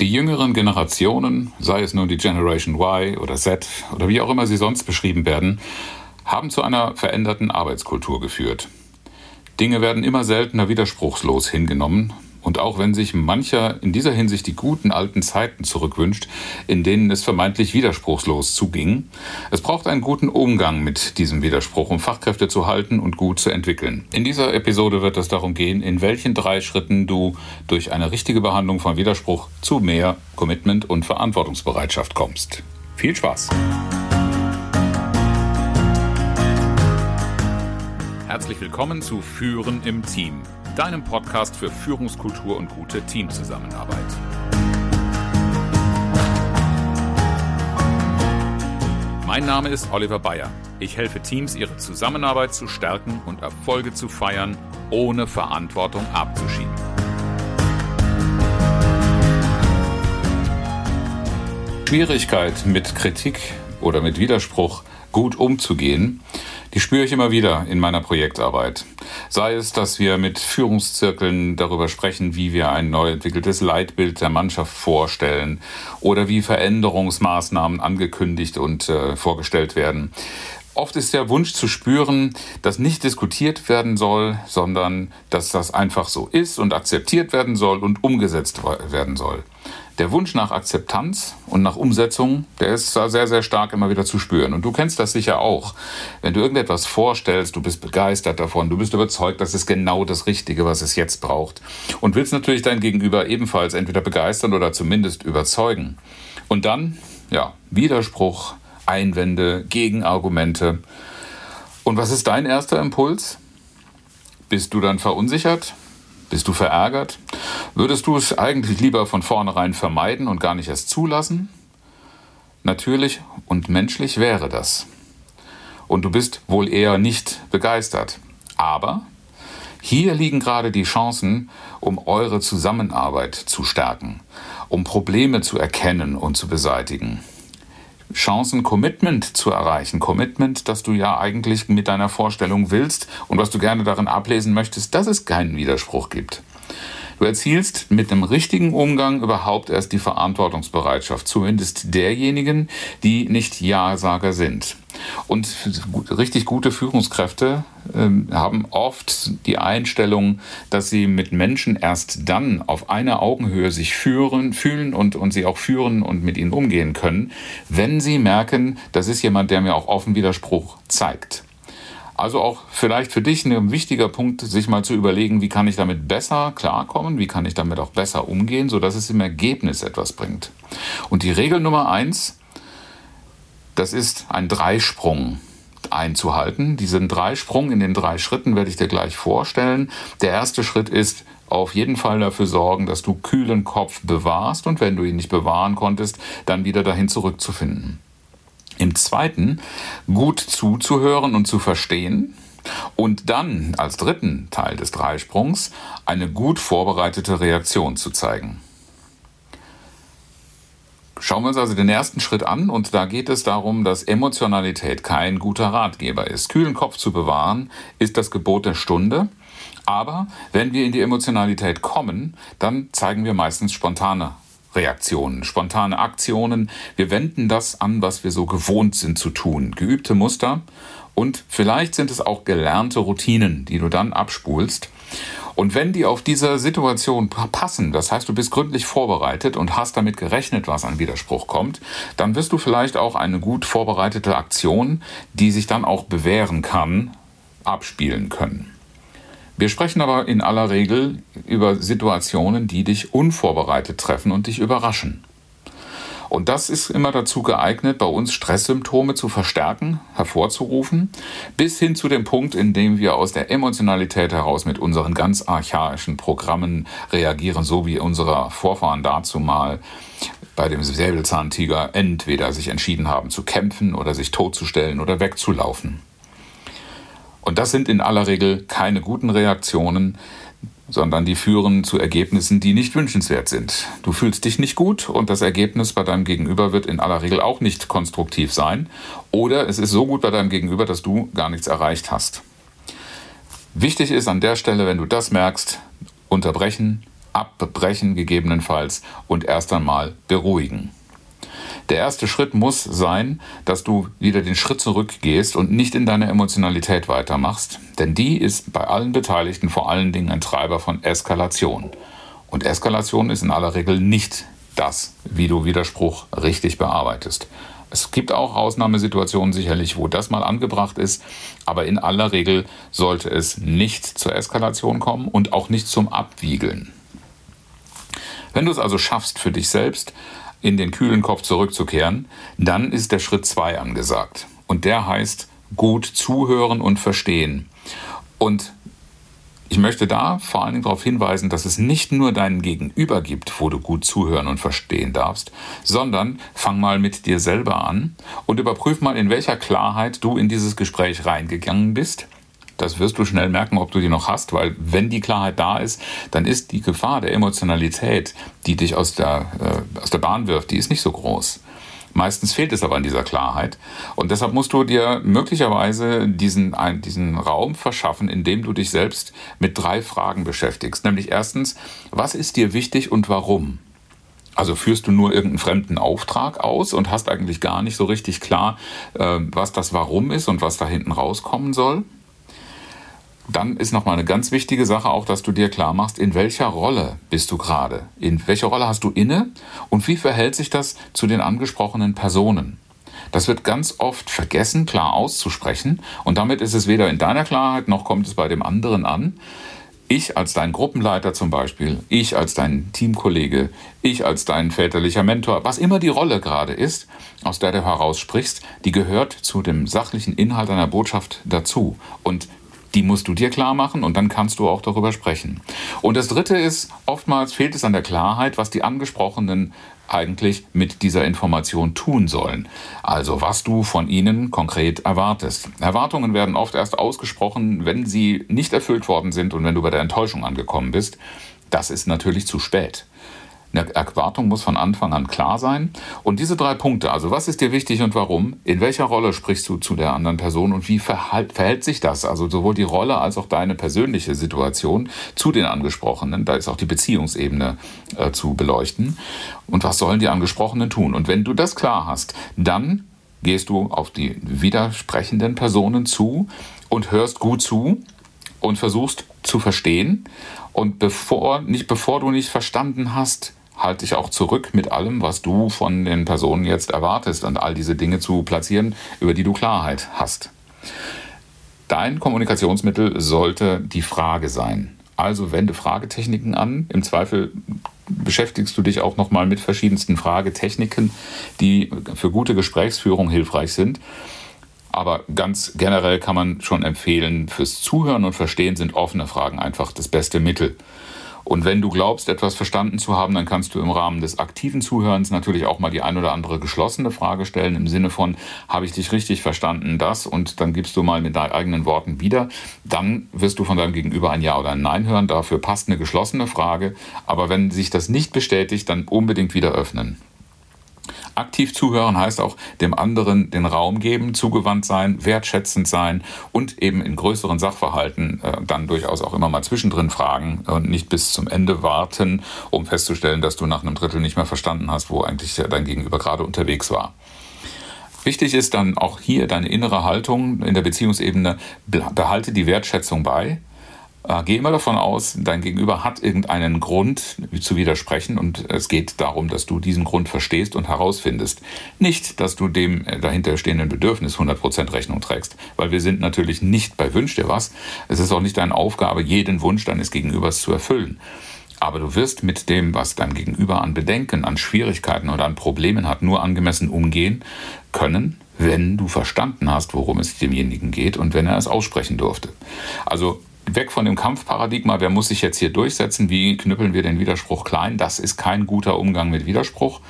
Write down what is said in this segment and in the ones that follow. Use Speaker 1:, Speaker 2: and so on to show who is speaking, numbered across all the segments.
Speaker 1: Die jüngeren Generationen, sei es nun die Generation Y oder Z oder wie auch immer sie sonst beschrieben werden, haben zu einer veränderten Arbeitskultur geführt. Dinge werden immer seltener widerspruchslos hingenommen, und auch wenn sich mancher in dieser Hinsicht die guten alten Zeiten zurückwünscht, in denen es vermeintlich widerspruchslos zuging, es braucht einen guten Umgang mit diesem Widerspruch, um Fachkräfte zu halten und gut zu entwickeln. In dieser Episode wird es darum gehen, in welchen drei Schritten du durch eine richtige Behandlung von Widerspruch zu mehr Commitment und Verantwortungsbereitschaft kommst. Viel Spaß! Herzlich willkommen zu Führen im Team deinem Podcast für Führungskultur und gute Teamzusammenarbeit. Mein Name ist Oliver Bayer. Ich helfe Teams, ihre Zusammenarbeit zu stärken und Erfolge zu feiern, ohne Verantwortung abzuschieben. Schwierigkeit mit Kritik oder mit Widerspruch gut umzugehen, die spüre ich immer wieder in meiner Projektarbeit. Sei es, dass wir mit Führungszirkeln darüber sprechen, wie wir ein neu entwickeltes Leitbild der Mannschaft vorstellen oder wie Veränderungsmaßnahmen angekündigt und äh, vorgestellt werden. Oft ist der Wunsch zu spüren, dass nicht diskutiert werden soll, sondern dass das einfach so ist und akzeptiert werden soll und umgesetzt werden soll der Wunsch nach Akzeptanz und nach Umsetzung, der ist sehr, sehr stark immer wieder zu spüren. Und du kennst das sicher auch. Wenn du irgendetwas vorstellst, du bist begeistert davon, du bist überzeugt, das ist genau das Richtige, was es jetzt braucht. Und willst natürlich dein Gegenüber ebenfalls entweder begeistern oder zumindest überzeugen. Und dann, ja, Widerspruch, Einwände, Gegenargumente. Und was ist dein erster Impuls? Bist du dann verunsichert? Bist du verärgert? Würdest du es eigentlich lieber von vornherein vermeiden und gar nicht erst zulassen? Natürlich und menschlich wäre das. Und du bist wohl eher nicht begeistert. Aber hier liegen gerade die Chancen, um eure Zusammenarbeit zu stärken, um Probleme zu erkennen und zu beseitigen. Chancen, Commitment zu erreichen. Commitment, das du ja eigentlich mit deiner Vorstellung willst und was du gerne darin ablesen möchtest, dass es keinen Widerspruch gibt. Du erzielst mit dem richtigen Umgang überhaupt erst die Verantwortungsbereitschaft, zumindest derjenigen, die nicht Ja-Sager sind. Und richtig gute Führungskräfte äh, haben oft die Einstellung, dass sie mit Menschen erst dann auf einer Augenhöhe sich führen, fühlen und, und sie auch führen und mit ihnen umgehen können, wenn sie merken, das ist jemand, der mir auch offen Widerspruch zeigt. Also auch vielleicht für dich ein wichtiger Punkt, sich mal zu überlegen, wie kann ich damit besser klarkommen, wie kann ich damit auch besser umgehen, sodass es im Ergebnis etwas bringt. Und die Regel Nummer eins, das ist ein Dreisprung einzuhalten. Diesen Dreisprung in den drei Schritten werde ich dir gleich vorstellen. Der erste Schritt ist, auf jeden Fall dafür sorgen, dass du kühlen Kopf bewahrst und wenn du ihn nicht bewahren konntest, dann wieder dahin zurückzufinden. Im zweiten, gut zuzuhören und zu verstehen. Und dann als dritten Teil des Dreisprungs eine gut vorbereitete Reaktion zu zeigen. Schauen wir uns also den ersten Schritt an und da geht es darum, dass Emotionalität kein guter Ratgeber ist. Kühlen Kopf zu bewahren ist das Gebot der Stunde. Aber wenn wir in die Emotionalität kommen, dann zeigen wir meistens spontane Reaktionen, spontane Aktionen. Wir wenden das an, was wir so gewohnt sind zu tun. Geübte Muster und vielleicht sind es auch gelernte Routinen, die du dann abspulst. Und wenn die auf diese Situation passen, das heißt, du bist gründlich vorbereitet und hast damit gerechnet, was an Widerspruch kommt, dann wirst du vielleicht auch eine gut vorbereitete Aktion, die sich dann auch bewähren kann, abspielen können. Wir sprechen aber in aller Regel über Situationen, die dich unvorbereitet treffen und dich überraschen. Und das ist immer dazu geeignet, bei uns Stresssymptome zu verstärken, hervorzurufen, bis hin zu dem Punkt, in dem wir aus der Emotionalität heraus mit unseren ganz archaischen Programmen reagieren, so wie unsere Vorfahren dazu mal bei dem Säbelzahntiger entweder sich entschieden haben zu kämpfen oder sich totzustellen oder wegzulaufen. Und das sind in aller Regel keine guten Reaktionen, sondern die führen zu Ergebnissen, die nicht wünschenswert sind. Du fühlst dich nicht gut und das Ergebnis bei deinem Gegenüber wird in aller Regel auch nicht konstruktiv sein. Oder es ist so gut bei deinem Gegenüber, dass du gar nichts erreicht hast. Wichtig ist an der Stelle, wenn du das merkst, unterbrechen, abbrechen gegebenenfalls und erst einmal beruhigen. Der erste Schritt muss sein, dass du wieder den Schritt zurückgehst und nicht in deiner Emotionalität weitermachst, denn die ist bei allen Beteiligten vor allen Dingen ein Treiber von Eskalation. Und Eskalation ist in aller Regel nicht das, wie du Widerspruch richtig bearbeitest. Es gibt auch Ausnahmesituationen sicherlich, wo das mal angebracht ist, aber in aller Regel sollte es nicht zur Eskalation kommen und auch nicht zum Abwiegeln. Wenn du es also schaffst, für dich selbst in den kühlen Kopf zurückzukehren, dann ist der Schritt 2 angesagt. Und der heißt gut zuhören und verstehen. Und ich möchte da vor allen Dingen darauf hinweisen, dass es nicht nur deinen Gegenüber gibt, wo du gut zuhören und verstehen darfst, sondern fang mal mit dir selber an und überprüf mal, in welcher Klarheit du in dieses Gespräch reingegangen bist das wirst du schnell merken, ob du die noch hast, weil wenn die Klarheit da ist, dann ist die Gefahr der Emotionalität, die dich aus der, äh, aus der Bahn wirft, die ist nicht so groß. Meistens fehlt es aber an dieser Klarheit. Und deshalb musst du dir möglicherweise diesen, ein, diesen Raum verschaffen, in dem du dich selbst mit drei Fragen beschäftigst. Nämlich erstens, was ist dir wichtig und warum? Also führst du nur irgendeinen fremden Auftrag aus und hast eigentlich gar nicht so richtig klar, äh, was das Warum ist und was da hinten rauskommen soll? Dann ist nochmal eine ganz wichtige Sache auch, dass du dir klar machst, in welcher Rolle bist du gerade? In welcher Rolle hast du inne? Und wie verhält sich das zu den angesprochenen Personen? Das wird ganz oft vergessen, klar auszusprechen. Und damit ist es weder in deiner Klarheit noch kommt es bei dem anderen an. Ich als dein Gruppenleiter zum Beispiel, ich als dein Teamkollege, ich als dein väterlicher Mentor, was immer die Rolle gerade ist, aus der du heraus sprichst, die gehört zu dem sachlichen Inhalt deiner Botschaft dazu. Und die musst du dir klar machen und dann kannst du auch darüber sprechen. Und das Dritte ist, oftmals fehlt es an der Klarheit, was die Angesprochenen eigentlich mit dieser Information tun sollen. Also was du von ihnen konkret erwartest. Erwartungen werden oft erst ausgesprochen, wenn sie nicht erfüllt worden sind und wenn du bei der Enttäuschung angekommen bist. Das ist natürlich zu spät. Eine Erwartung muss von Anfang an klar sein. Und diese drei Punkte, also was ist dir wichtig und warum, in welcher Rolle sprichst du zu der anderen Person und wie verhält, verhält sich das, also sowohl die Rolle als auch deine persönliche Situation zu den Angesprochenen, da ist auch die Beziehungsebene äh, zu beleuchten. Und was sollen die Angesprochenen tun? Und wenn du das klar hast, dann gehst du auf die widersprechenden Personen zu und hörst gut zu und versuchst zu verstehen. Und bevor, nicht bevor du nicht verstanden hast, halt dich auch zurück mit allem, was du von den Personen jetzt erwartest und all diese Dinge zu platzieren, über die du Klarheit hast. Dein Kommunikationsmittel sollte die Frage sein. Also wende Fragetechniken an. Im Zweifel beschäftigst du dich auch nochmal mit verschiedensten Fragetechniken, die für gute Gesprächsführung hilfreich sind. Aber ganz generell kann man schon empfehlen, fürs Zuhören und Verstehen sind offene Fragen einfach das beste Mittel. Und wenn du glaubst, etwas verstanden zu haben, dann kannst du im Rahmen des aktiven Zuhörens natürlich auch mal die ein oder andere geschlossene Frage stellen im Sinne von, habe ich dich richtig verstanden, das? Und dann gibst du mal mit deinen eigenen Worten wieder. Dann wirst du von deinem Gegenüber ein Ja oder ein Nein hören. Dafür passt eine geschlossene Frage. Aber wenn sich das nicht bestätigt, dann unbedingt wieder öffnen. Aktiv zuhören heißt auch dem anderen den Raum geben, zugewandt sein, wertschätzend sein und eben in größeren Sachverhalten äh, dann durchaus auch immer mal zwischendrin fragen und nicht bis zum Ende warten, um festzustellen, dass du nach einem Drittel nicht mehr verstanden hast, wo eigentlich dein Gegenüber gerade unterwegs war. Wichtig ist dann auch hier deine innere Haltung in der Beziehungsebene. Behalte die Wertschätzung bei. Äh, geh immer davon aus, dein Gegenüber hat irgendeinen Grund zu widersprechen und es geht darum, dass du diesen Grund verstehst und herausfindest. Nicht, dass du dem äh, dahinterstehenden Bedürfnis 100% Rechnung trägst, weil wir sind natürlich nicht bei Wünsch dir was. Es ist auch nicht deine Aufgabe, jeden Wunsch deines Gegenübers zu erfüllen. Aber du wirst mit dem, was dein Gegenüber an Bedenken, an Schwierigkeiten oder an Problemen hat, nur angemessen umgehen können, wenn du verstanden hast, worum es demjenigen geht und wenn er es aussprechen durfte. Also weg von dem Kampfparadigma, wer muss sich jetzt hier durchsetzen, wie knüppeln wir den Widerspruch klein, das ist kein guter Umgang mit Widerspruch.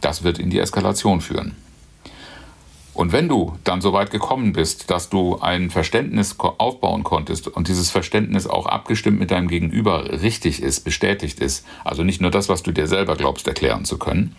Speaker 1: Das wird in die Eskalation führen. Und wenn du dann so weit gekommen bist, dass du ein Verständnis aufbauen konntest und dieses Verständnis auch abgestimmt mit deinem Gegenüber richtig ist, bestätigt ist, also nicht nur das, was du dir selber glaubst erklären zu können,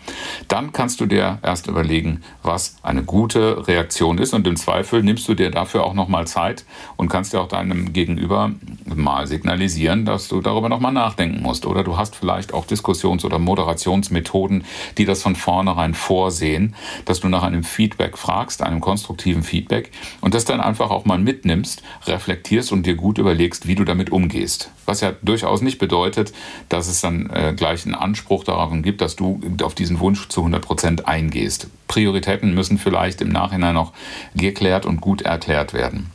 Speaker 1: dann kannst du dir erst überlegen, was eine gute Reaktion ist und im Zweifel nimmst du dir dafür auch nochmal Zeit und kannst dir auch deinem Gegenüber mal signalisieren, dass du darüber nochmal nachdenken musst. Oder du hast vielleicht auch Diskussions- oder Moderationsmethoden, die das von vornherein vorsehen, dass du nach einem Feedback fragst, fragst, einem konstruktiven Feedback und das dann einfach auch mal mitnimmst, reflektierst und dir gut überlegst, wie du damit umgehst. Was ja durchaus nicht bedeutet, dass es dann äh, gleich einen Anspruch darauf gibt, dass du auf diesen Wunsch zu 100 Prozent eingehst. Prioritäten müssen vielleicht im Nachhinein noch geklärt und gut erklärt werden.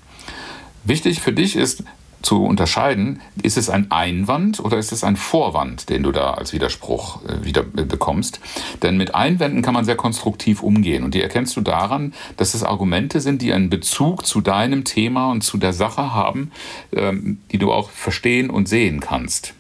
Speaker 1: Wichtig für dich ist, zu unterscheiden, ist es ein Einwand oder ist es ein Vorwand, den du da als Widerspruch äh, wieder bekommst. Denn mit Einwänden kann man sehr konstruktiv umgehen und die erkennst du daran, dass es Argumente sind, die einen Bezug zu deinem Thema und zu der Sache haben, ähm, die du auch verstehen und sehen kannst.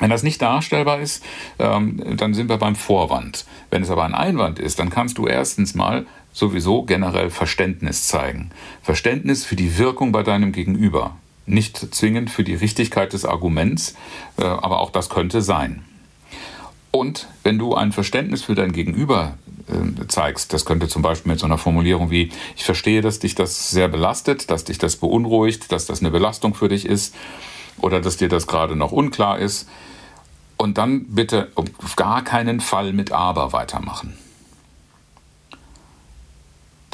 Speaker 1: Wenn das nicht darstellbar ist, ähm, dann sind wir beim Vorwand. Wenn es aber ein Einwand ist, dann kannst du erstens mal sowieso generell Verständnis zeigen. Verständnis für die Wirkung bei deinem Gegenüber nicht zwingend für die Richtigkeit des Arguments, äh, aber auch das könnte sein. Und wenn du ein Verständnis für dein Gegenüber äh, zeigst, das könnte zum Beispiel mit so einer Formulierung wie, ich verstehe, dass dich das sehr belastet, dass dich das beunruhigt, dass das eine Belastung für dich ist oder dass dir das gerade noch unklar ist. Und dann bitte auf gar keinen Fall mit aber weitermachen.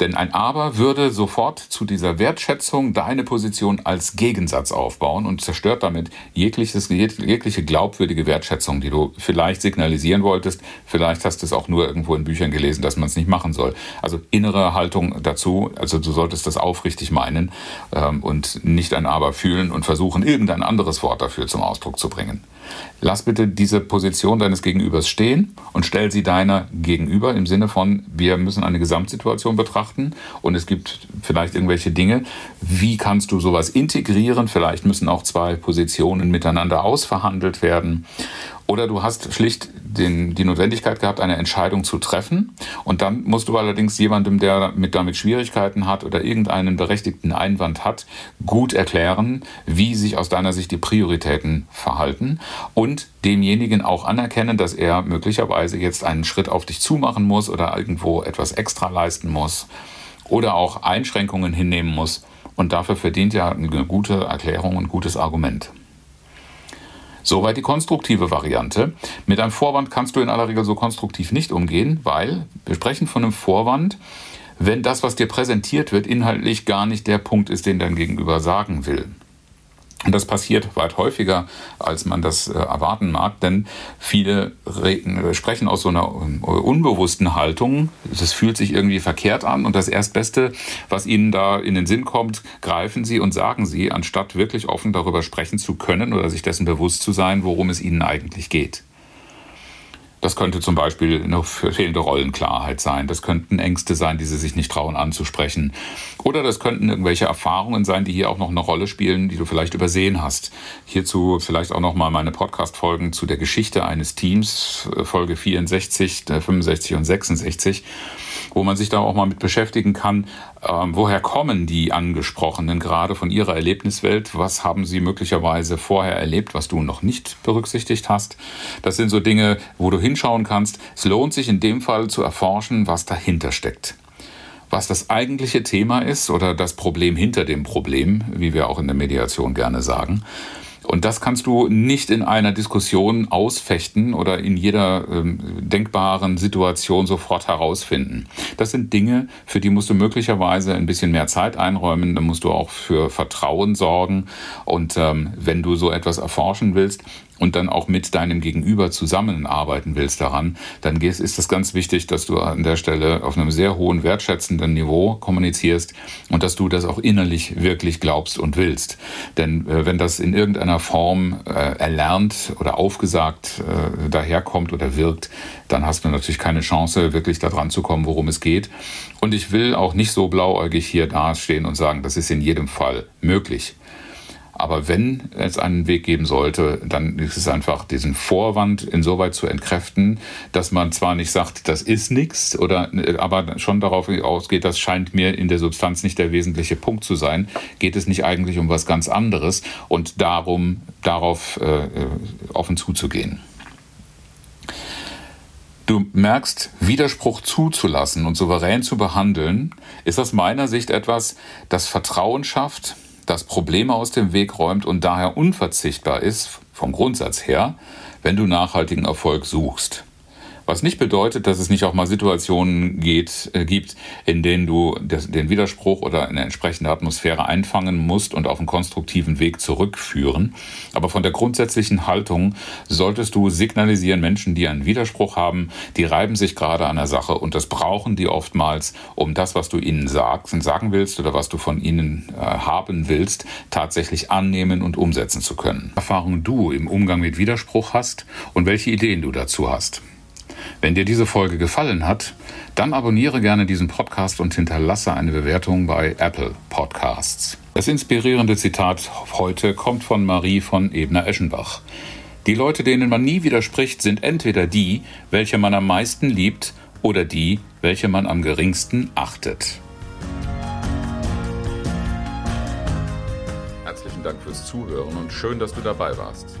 Speaker 1: Denn ein Aber würde sofort zu dieser Wertschätzung deine Position als Gegensatz aufbauen und zerstört damit jegliches, jegliche glaubwürdige Wertschätzung, die du vielleicht signalisieren wolltest. Vielleicht hast du es auch nur irgendwo in Büchern gelesen, dass man es nicht machen soll. Also innere Haltung dazu, also du solltest das aufrichtig meinen ähm, und nicht ein Aber fühlen und versuchen, irgendein anderes Wort dafür zum Ausdruck zu bringen. Lass bitte diese Position deines Gegenübers stehen und stell sie deiner gegenüber im Sinne von, wir müssen eine Gesamtsituation betrachten und es gibt vielleicht irgendwelche Dinge. Wie kannst du sowas integrieren? Vielleicht müssen auch zwei Positionen miteinander ausverhandelt werden. Oder du hast schlicht den, die Notwendigkeit gehabt, eine Entscheidung zu treffen. Und dann musst du allerdings jemandem, der mit, damit Schwierigkeiten hat oder irgendeinen berechtigten Einwand hat, gut erklären, wie sich aus deiner Sicht die Prioritäten verhalten und demjenigen auch anerkennen, dass er möglicherweise jetzt einen Schritt auf dich zumachen muss oder irgendwo etwas extra leisten muss oder auch Einschränkungen hinnehmen muss. Und dafür verdient ja eine gute Erklärung und gutes Argument. Soweit die konstruktive Variante. Mit einem Vorwand kannst du in aller Regel so konstruktiv nicht umgehen, weil wir sprechen von einem Vorwand, wenn das, was dir präsentiert wird, inhaltlich gar nicht der Punkt ist, den dein Gegenüber sagen will. Und das passiert weit häufiger, als man das äh, erwarten mag, denn viele reden, sprechen aus so einer äh, unbewussten Haltung. Das fühlt sich irgendwie verkehrt an und das Erstbeste, was ihnen da in den Sinn kommt, greifen sie und sagen sie, anstatt wirklich offen darüber sprechen zu können oder sich dessen bewusst zu sein, worum es ihnen eigentlich geht. Das könnte zum Beispiel eine fehlende Rollenklarheit sein. Das könnten Ängste sein, die sie sich nicht trauen anzusprechen. Oder das könnten irgendwelche Erfahrungen sein, die hier auch noch eine Rolle spielen, die du vielleicht übersehen hast. Hierzu vielleicht auch noch mal meine Podcast-Folgen zu der Geschichte eines Teams, Folge 64, 65 und 66 wo man sich da auch mal mit beschäftigen kann, ähm, woher kommen die Angesprochenen gerade von ihrer Erlebniswelt? Was haben sie möglicherweise vorher erlebt, was du noch nicht berücksichtigt hast? Das sind so Dinge, wo du hinschauen kannst. Es lohnt sich in dem Fall zu erforschen, was dahinter steckt was das eigentliche Thema ist oder das Problem hinter dem Problem, wie wir auch in der Mediation gerne sagen. Und das kannst du nicht in einer Diskussion ausfechten oder in jeder ähm, denkbaren Situation sofort herausfinden. Das sind Dinge, für die musst du möglicherweise ein bisschen mehr Zeit einräumen. Da musst du auch für Vertrauen sorgen. Und ähm, wenn du so etwas erforschen willst, und dann auch mit deinem Gegenüber zusammenarbeiten willst daran, dann ist es ganz wichtig, dass du an der Stelle auf einem sehr hohen wertschätzenden Niveau kommunizierst und dass du das auch innerlich wirklich glaubst und willst. Denn äh, wenn das in irgendeiner Form äh, erlernt oder aufgesagt äh, daherkommt oder wirkt, dann hast du natürlich keine Chance, wirklich daran zu kommen, worum es geht. Und ich will auch nicht so blauäugig hier dastehen und sagen, das ist in jedem Fall möglich. Aber wenn es einen Weg geben sollte, dann ist es einfach diesen Vorwand insoweit zu entkräften, dass man zwar nicht sagt, das ist nichts, aber schon darauf ausgeht, das scheint mir in der Substanz nicht der wesentliche Punkt zu sein, geht es nicht eigentlich um was ganz anderes und darum, darauf äh, offen zuzugehen. Du merkst, Widerspruch zuzulassen und souverän zu behandeln, ist aus meiner Sicht etwas, das Vertrauen schafft, das Probleme aus dem Weg räumt und daher unverzichtbar ist, vom Grundsatz her, wenn du nachhaltigen Erfolg suchst. Was nicht bedeutet, dass es nicht auch mal Situationen geht, äh, gibt, in denen du des, den Widerspruch oder eine entsprechende Atmosphäre einfangen musst und auf einen konstruktiven Weg zurückführen. Aber von der grundsätzlichen Haltung solltest du signalisieren, Menschen, die einen Widerspruch haben, die reiben sich gerade an der Sache und das brauchen die oftmals, um das, was du ihnen sagst und sagen willst oder was du von ihnen äh, haben willst, tatsächlich annehmen und umsetzen zu können. Erfahrung du im Umgang mit Widerspruch hast und welche Ideen du dazu hast. Wenn dir diese Folge gefallen hat, dann abonniere gerne diesen Podcast und hinterlasse eine Bewertung bei Apple Podcasts. Das inspirierende Zitat heute kommt von Marie von Ebner-Eschenbach. Die Leute, denen man nie widerspricht, sind entweder die, welche man am meisten liebt, oder die, welche man am geringsten achtet. Herzlichen Dank fürs Zuhören und schön, dass du dabei warst.